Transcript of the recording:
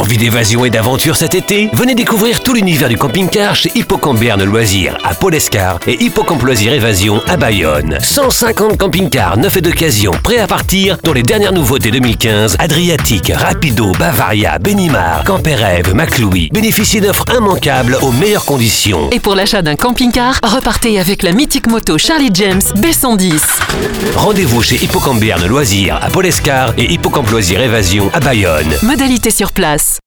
Envie d'évasion et d'aventure cet été Venez découvrir tout l'univers du camping-car chez Hippocamp Berne Loisirs à Polescar et Hippocamp Loisirs Évasion à Bayonne. 150 camping-cars neufs et d'occasion prêts à partir dont les dernières nouveautés 2015 Adriatique, Rapido, Bavaria, Benimar, Camperève, McLouis. Bénéficiez d'offres immanquables aux meilleures conditions. Et pour l'achat d'un camping-car, repartez avec la mythique moto Charlie James B110. Rendez-vous chez Hippocamp Berne Loisirs à Polescar et Hippocamp Loisirs Évasion à Bayonne. Modalité sur place.